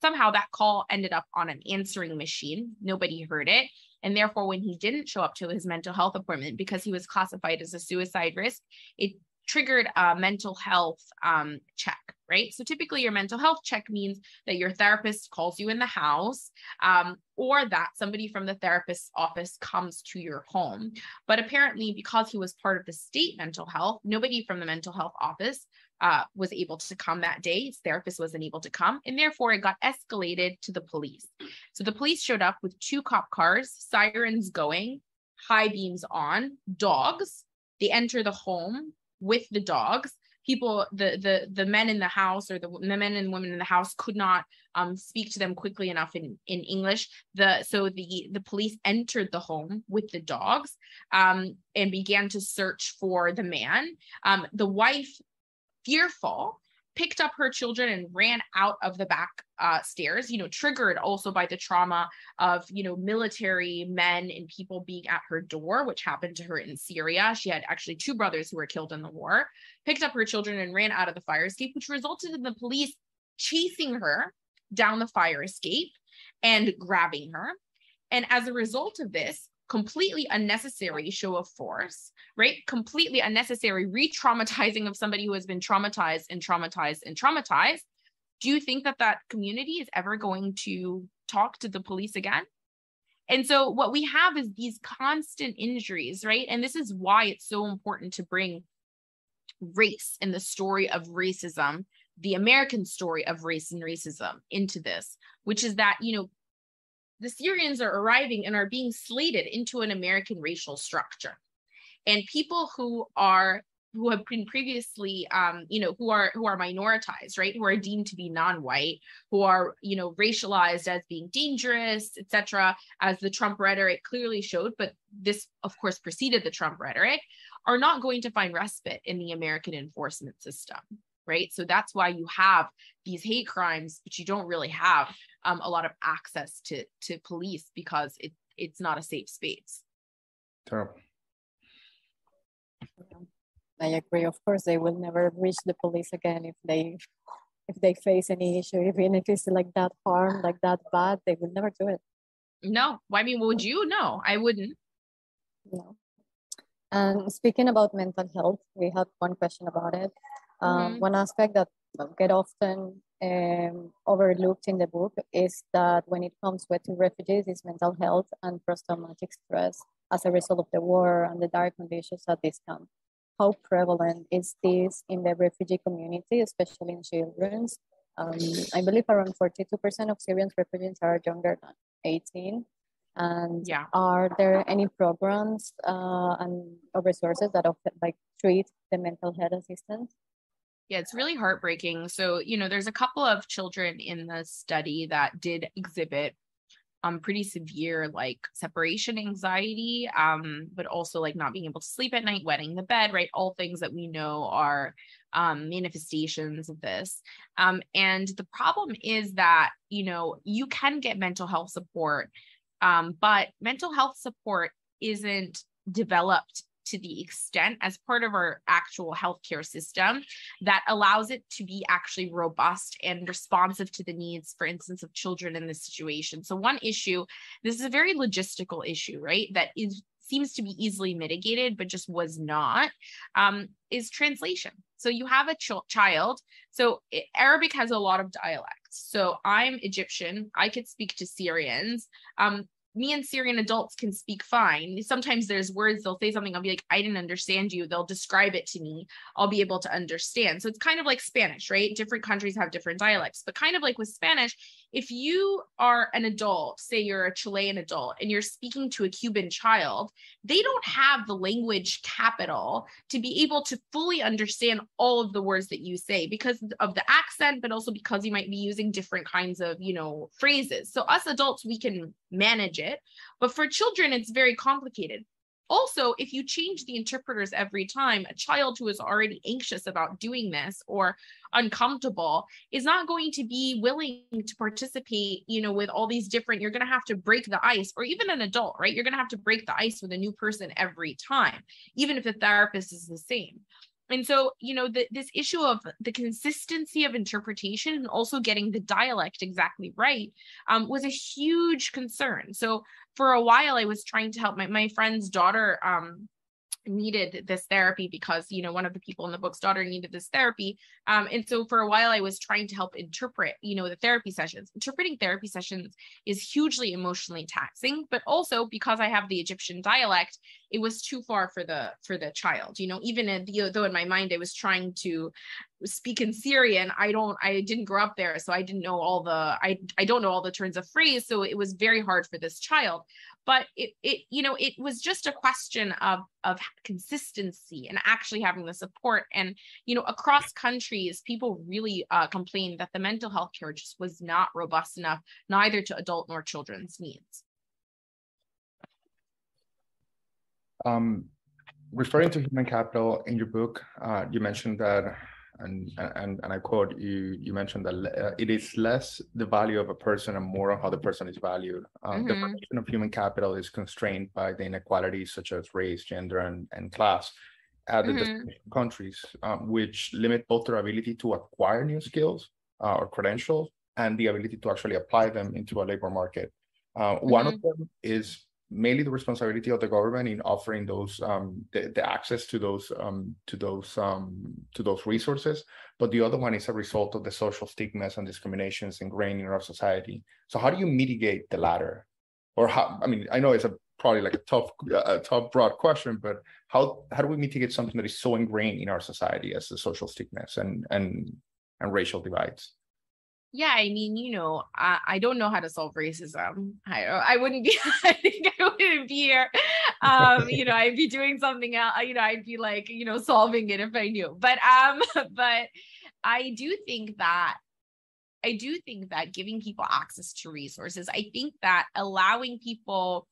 Speaker 3: Somehow that call ended up on an answering machine. Nobody heard it and therefore, when he didn't show up to his mental health appointment because he was classified as a suicide risk, it triggered a mental health um, check, right? So typically, your mental health check means that your therapist calls you in the house um, or that somebody from the therapist's office comes to your home. But apparently, because he was part of the state mental health, nobody from the mental health office uh, was able to come that day. His therapist wasn't able to come, and therefore it got escalated to the police. So the police showed up with two cop cars, sirens going, high beams on, dogs. They enter the home with the dogs. People, the the the men in the house or the, the men and women in the house could not um, speak to them quickly enough in in English. The so the the police entered the home with the dogs um, and began to search for the man. Um, the wife fearful picked up her children and ran out of the back uh, stairs you know triggered also by the trauma of you know military men and people being at her door which happened to her in syria. She had actually two brothers who were killed in the war. Picked up her children and ran out of the fire escape which resulted in the police chasing her down the fire escape and grabbing her. And as a result of this completely unnecessary show of force, right? Completely unnecessary re traumatizing of somebody who has been traumatized and traumatized and traumatized, do you think that that community is ever going to talk to the police again? And so what we have is these constant injuries, right? And this is why it's so important to bring race and the story of racism, the American story of race and racism into this, which is that, you know, the Syrians are arriving and are being slated into an American racial structure. And people who are who have been previously um, you know who are who are minoritized right who are deemed to be non-white who are you know racialized as being dangerous etc as the trump rhetoric clearly showed but this of course preceded the trump rhetoric are not going to find respite in the american enforcement system right so that's why you have these hate crimes but you don't really have um, a lot of access to to police because it it's not a safe space
Speaker 2: terrible
Speaker 4: I agree. Of course, they will never reach the police again if they if they face any issue, even if it's like that harm, like that bad, they will never do it.
Speaker 3: No, I mean, would you? No, I wouldn't.
Speaker 4: No. And speaking about mental health, we had one question about it. Um, mm-hmm. One aspect that get often um, overlooked in the book is that when it comes to refugees, is mental health and post-traumatic stress as a result of the war and the dire conditions at this camp how prevalent is this in the refugee community, especially in children? Um, I believe around 42% of Syrian refugees are younger than 18. And yeah. are there any programs uh, and resources that often, like treat the mental health assistance?
Speaker 3: Yeah, it's really heartbreaking. So, you know, there's a couple of children in the study that did exhibit um pretty severe like separation anxiety um but also like not being able to sleep at night wetting the bed right all things that we know are um manifestations of this um and the problem is that you know you can get mental health support um but mental health support isn't developed to the extent as part of our actual healthcare system that allows it to be actually robust and responsive to the needs, for instance, of children in this situation. So, one issue, this is a very logistical issue, right? That is seems to be easily mitigated, but just was not, um, is translation. So you have a ch- child. So it, Arabic has a lot of dialects. So I'm Egyptian. I could speak to Syrians. Um, me and Syrian adults can speak fine. Sometimes there's words they'll say something, I'll be like, I didn't understand you. They'll describe it to me. I'll be able to understand. So it's kind of like Spanish, right? Different countries have different dialects, but kind of like with Spanish, if you are an adult, say you're a Chilean adult, and you're speaking to a Cuban child, they don't have the language capital to be able to fully understand all of the words that you say because of the accent, but also because you might be using different kinds of, you know, phrases. So us adults, we can manage it, but for children, it's very complicated. Also, if you change the interpreters every time, a child who is already anxious about doing this or uncomfortable is not going to be willing to participate, you know, with all these different, you're going to have to break the ice, or even an adult, right? You're going to have to break the ice with a new person every time, even if the therapist is the same. And so, you know, the, this issue of the consistency of interpretation and also getting the dialect exactly right um, was a huge concern. So, for a while, I was trying to help my, my friend's daughter. Um, needed this therapy because you know one of the people in the book's daughter needed this therapy. Um, and so for a while i was trying to help interpret you know the therapy sessions. Interpreting therapy sessions is hugely emotionally taxing but also because i have the egyptian dialect it was too far for the for the child you know even in, though in my mind i was trying to speak in syrian i don't i didn't grow up there so i didn't know all the i i don't know all the turns of phrase so it was very hard for this child but it, it you know it was just a question of of consistency and actually having the support. And you know across countries people really uh, complained that the mental health care just was not robust enough neither to adult nor children's needs.
Speaker 2: Um, referring to human capital in your book uh, you mentioned that and and and I quote you you mentioned that uh, it is less the value of a person and more on how the person is valued. Um, mm-hmm. The formation of human capital is constrained by the inequalities such as race, gender, and and class at the mm-hmm. countries, um, which limit both their ability to acquire new skills uh, or credentials and the ability to actually apply them into a labor market. Uh, mm-hmm. One of mm-hmm. them is mainly the responsibility of the government in offering those um, the, the access to those um, to those um, to those resources, but the other one is a result of the social stigmas and discriminations ingrained in our society. So how do you mitigate the latter? Or how? I mean, I know it's a probably like a tough a tough broad question, but how how do we mitigate something that is so ingrained in our society as the social stigmas and and and racial divides?
Speaker 3: yeah i mean you know I, I don't know how to solve racism i i wouldn't be *laughs* i think i wouldn't be here um you know i'd be doing something else you know i'd be like you know solving it if i knew. But um *laughs* but i do think that i do think that giving people access to resources i think that allowing people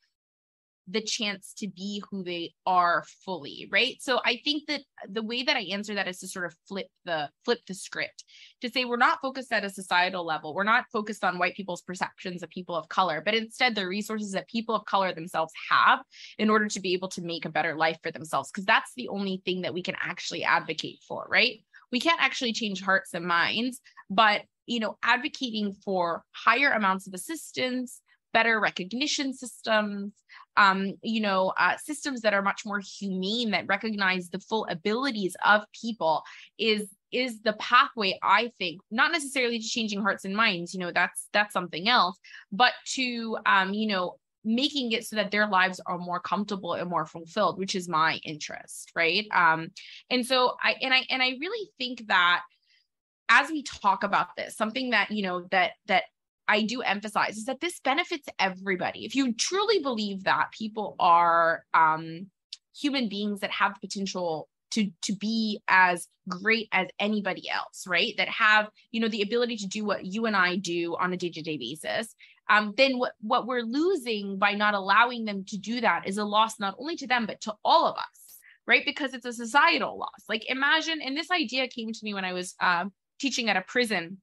Speaker 3: the chance to be who they are fully right? So i think that the way that i answer that is to sort of flip the flip the script to say we're not focused at a societal level. We're not focused on white people's perceptions of people of color but instead the resources that people of color themselves have in order to be able to make a better life for themselves because that's the only thing that we can actually advocate for right? We can't actually change hearts and minds but you know advocating for higher amounts of assistance better recognition systems, um, you know, uh, systems that are much more humane that recognize the full abilities of people is is the pathway i think not necessarily to changing hearts and minds you know that's that's something else but to um you know making it so that their lives are more comfortable and more fulfilled which is my interest right? Um and so i and i and i really think that as we talk about this something that you know that that I do emphasize is that this benefits everybody. If you truly believe that people are um, human beings that have potential to to be as great as anybody else, right? That have you know the ability to do what you and I do on a day to day basis. Um, then what what we're losing by not allowing them to do that is a loss not only to them but to all of us, right? Because it's a societal loss. Like imagine, and this idea came to me when I was uh, teaching at a prison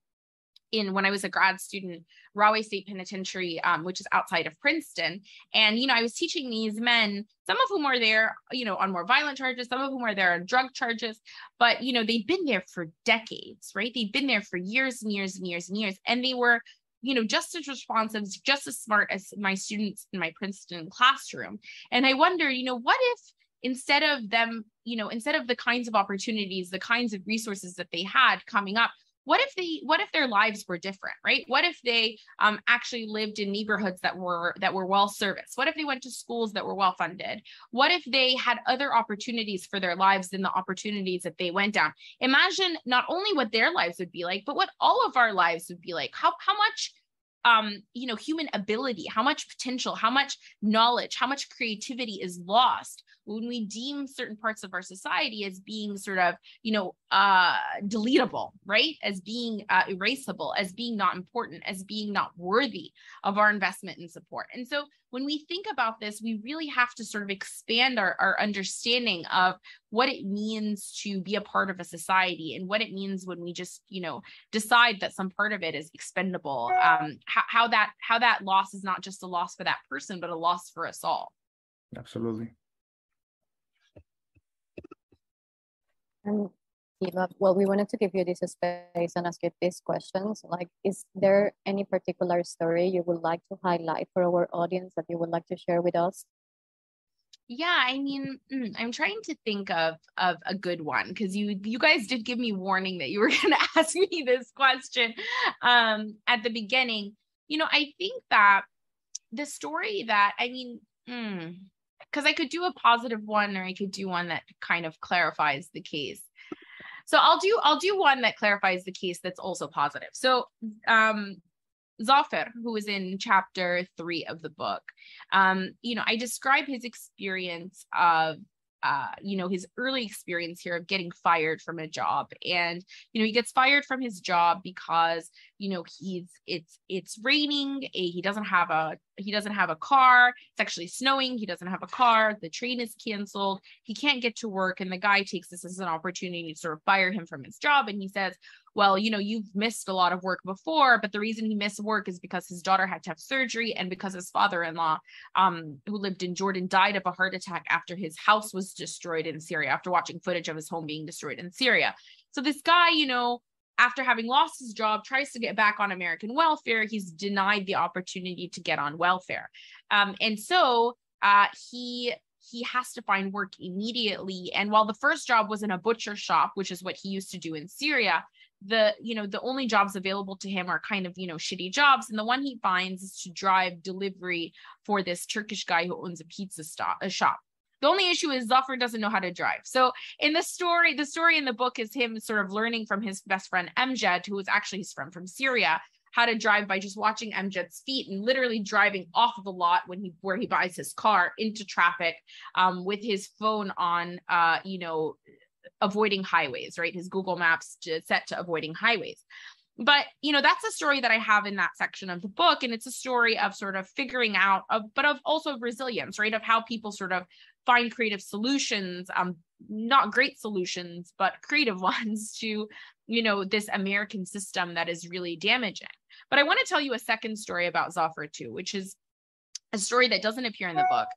Speaker 3: in when I was a grad student, Rahway State Penitentiary, um, which is outside of Princeton. And, you know, I was teaching these men, some of whom are there, you know, on more violent charges, some of whom are there on drug charges, but, you know, they've been there for decades, right? They've been there for years and years and years and years. And they were, you know, just as responsive, just as smart as my students in my Princeton classroom. And I wonder, you know, what if instead of them, you know, instead of the kinds of opportunities, the kinds of resources that they had coming up, what if they what if their lives were different right? What if they um, actually lived in neighborhoods that were that were well serviced? What if they went to schools that were well funded? What if they had other opportunities for their lives than the opportunities that they went down? Imagine not only what their lives would be like but what all of our lives would be like. How how much um, you know, human ability, how much potential, how much knowledge, how much creativity is lost when we deem certain parts of our society as being sort of, you know, uh, deletable, right? As being uh, erasable, as being not important, as being not worthy of our investment and support. And so when we think about this, we really have to sort of expand our, our understanding of what it means to be a part of a society and what it means when we just, you know, decide that some part of it is expendable. Um, how, how that how that loss is not just a loss for that person, but a loss for us all.
Speaker 2: Absolutely.
Speaker 4: And Heba, well, we wanted to give you this space and ask you these questions. Like, is there any particular story you would like to highlight for our audience that you would like to share with us?
Speaker 3: Yeah, I mean, mm, I'm trying to think of of a good one because you you guys did give me warning that you were *laughs* going to ask me this question um, at the beginning. You know, I think that the story that I mean, mm, because I could do a positive one or I could do one that kind of clarifies the case. So I'll do I'll do one that clarifies the case that's also positive. So um Zafar, who is in chapter three of the book, um, you know, I describe his experience of uh, you know, his early experience here of getting fired from a job. And, you know, he gets fired from his job because, you know, he's it's it's raining, he doesn't have a he doesn't have a car, it's actually snowing, he doesn't have a car, the train is canceled, he can't get to work, and the guy takes this as an opportunity to sort of fire him from his job. And he says, well, you know, you've missed a lot of work before, but the reason he missed work is because his daughter had to have surgery and because his father-in-law, um, who lived in Jordan, died of a heart attack after his house was destroyed in Syria, after watching footage of his home being destroyed in Syria. So this guy, you know, after having lost his job, tries to get back on American welfare. He's denied the opportunity to get on welfare. Um, and so uh, he he has to find work immediately. And while the first job was in a butcher shop, which is what he used to do in Syria, the you know the only jobs available to him are kind of you know shitty jobs and the one he finds is to drive delivery for this turkish guy who owns a pizza stop a shop the only issue is Zafar doesn't know how to drive. So in the story, the story in the book is him sort of learning from his best friend Amjad, who was actually his friend from Syria, how to drive by just watching Amjad's feet and literally driving off of the lot when he where he buys his car into traffic um, with his phone on, uh, you know, avoiding highways, right? His Google Maps set to avoiding highways. But you know that's a story that I have in that section of the book, and it's a story of sort of figuring out, of, but of also resilience, right? Of how people sort of find creative solutions, um, not great solutions, but *laughs* creative ones to you know this American system that is really damaging. But I want to tell you a second story about Zafar too, which is a story that doesn't appear in the book.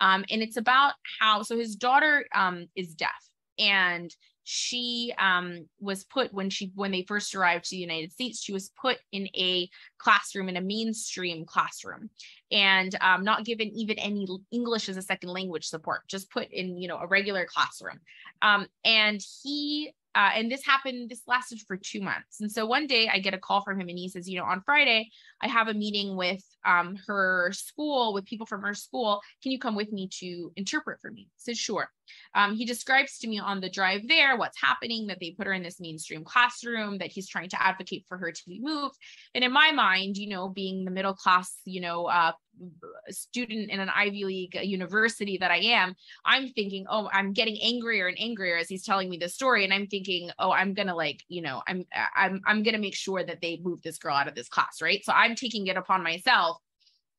Speaker 3: Um, and it's about how, so his daughter um, is deaf and she um, was put when she when they first arrived to the united states she was put in a classroom in a mainstream classroom. And um, not given even any english as a second language support just put in you know a regular classroom. Um, and he uh, and this happened, this lasted for two months. And so one day I get a call from him and he says, you know, on Friday, I have a meeting with um, her school, with people from her school. Can you come with me to interpret for me? I said, sure. Um, he describes to me on the drive there what's happening, that they put her in this mainstream classroom, that he's trying to advocate for her to be moved. And in my mind, you know, being the middle class, you know, uh, student in an Ivy League university that I am, I'm thinking, oh, I'm getting angrier and angrier as he's telling me the story, and I'm thinking, oh, I'm gonna like, you know, I'm I'm I'm gonna make sure that they move this girl out of this class, right? So I'm taking it upon myself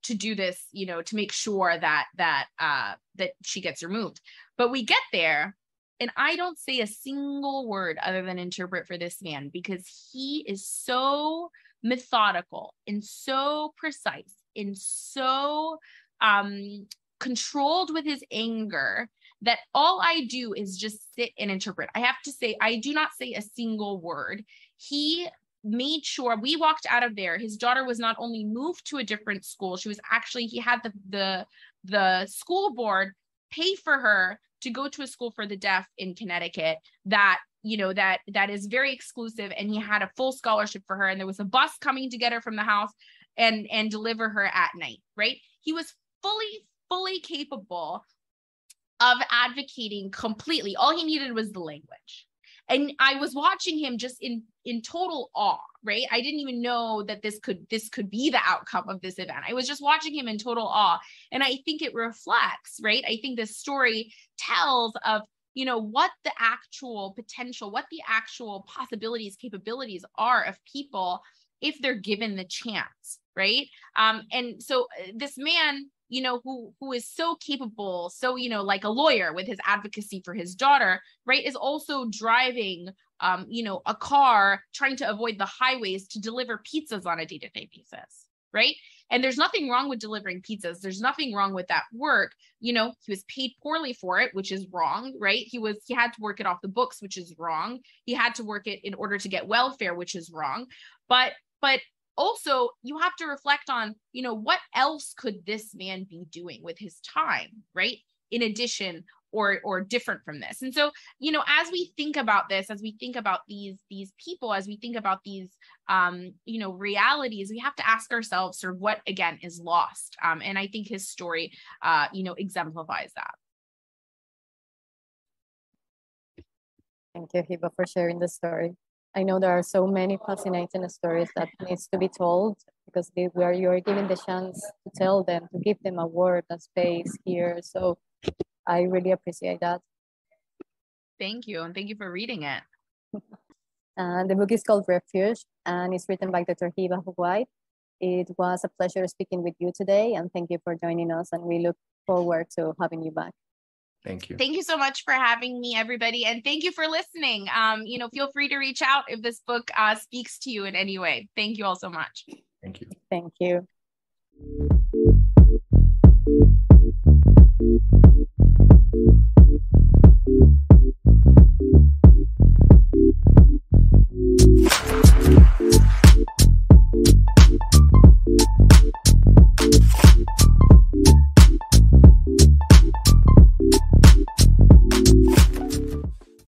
Speaker 3: to do this, you know, to make sure that that uh that she gets removed. But we get there and I don't say a single word other than interpret for this man because he is so methodical and so precise and so um, controlled with his anger that all I do is just sit and interpret. I have to say, I do not say a single word. He made sure we walked out of there. His daughter was not only moved to a different school, she was actually, he had the the the school board pay for her to go to a school for the deaf in Connecticut that you know that that is very exclusive and he had a full scholarship for her and there was a bus coming to get her from the house and and deliver her at night right? He was fully fully capable of advocating completely. All he needed was the language. And i was watching him just in in total awe right? I didn't even know that this could this could be the outcome of this event. I was just watching him in total awe. And i think it reflects right? I think this story tells of you know what the actual potential what the actual possibilities capabilities are of people if they're given the chance right? Um and so uh, this man you know who who is so capable so you know like a lawyer with his advocacy for his daughter right is also driving um you know a car trying to avoid the highways to deliver pizzas on a day-to-day basis right? And there's nothing wrong with delivering pizzas. There's nothing wrong with that work. You know he was paid poorly for it which is wrong right? He was he had to work it off the books which is wrong. He had to work it in order to get welfare which is wrong. But but also you have to reflect on you know what else could this man be doing with his time right in addition or or different from this? And so you know as we think about this as we think about these these people as we think about these um you know realities we have to ask ourselves sort of what again is lost um and i think his story uh you know exemplifies that.
Speaker 4: Thank you Heba for sharing the story I know there are so many fascinating stories that needs to be told because they, where you're given the chance to tell them, to give them a word, a space here. So I really appreciate that.
Speaker 3: Thank you. And thank you for reading it. *laughs*
Speaker 4: uh, the book is called Refuge and it's written by Dr. Heba Gowayed. It was a pleasure speaking with you today and thank you for joining us and we look forward to having you back.
Speaker 2: Thank you.
Speaker 3: Thank you so much for having me, everybody. And thank you for listening. Um, you know, feel free to reach out if this book uh, speaks to you in any way. Thank you all so much. Thank you.
Speaker 2: Thank you.
Speaker 4: Thank you.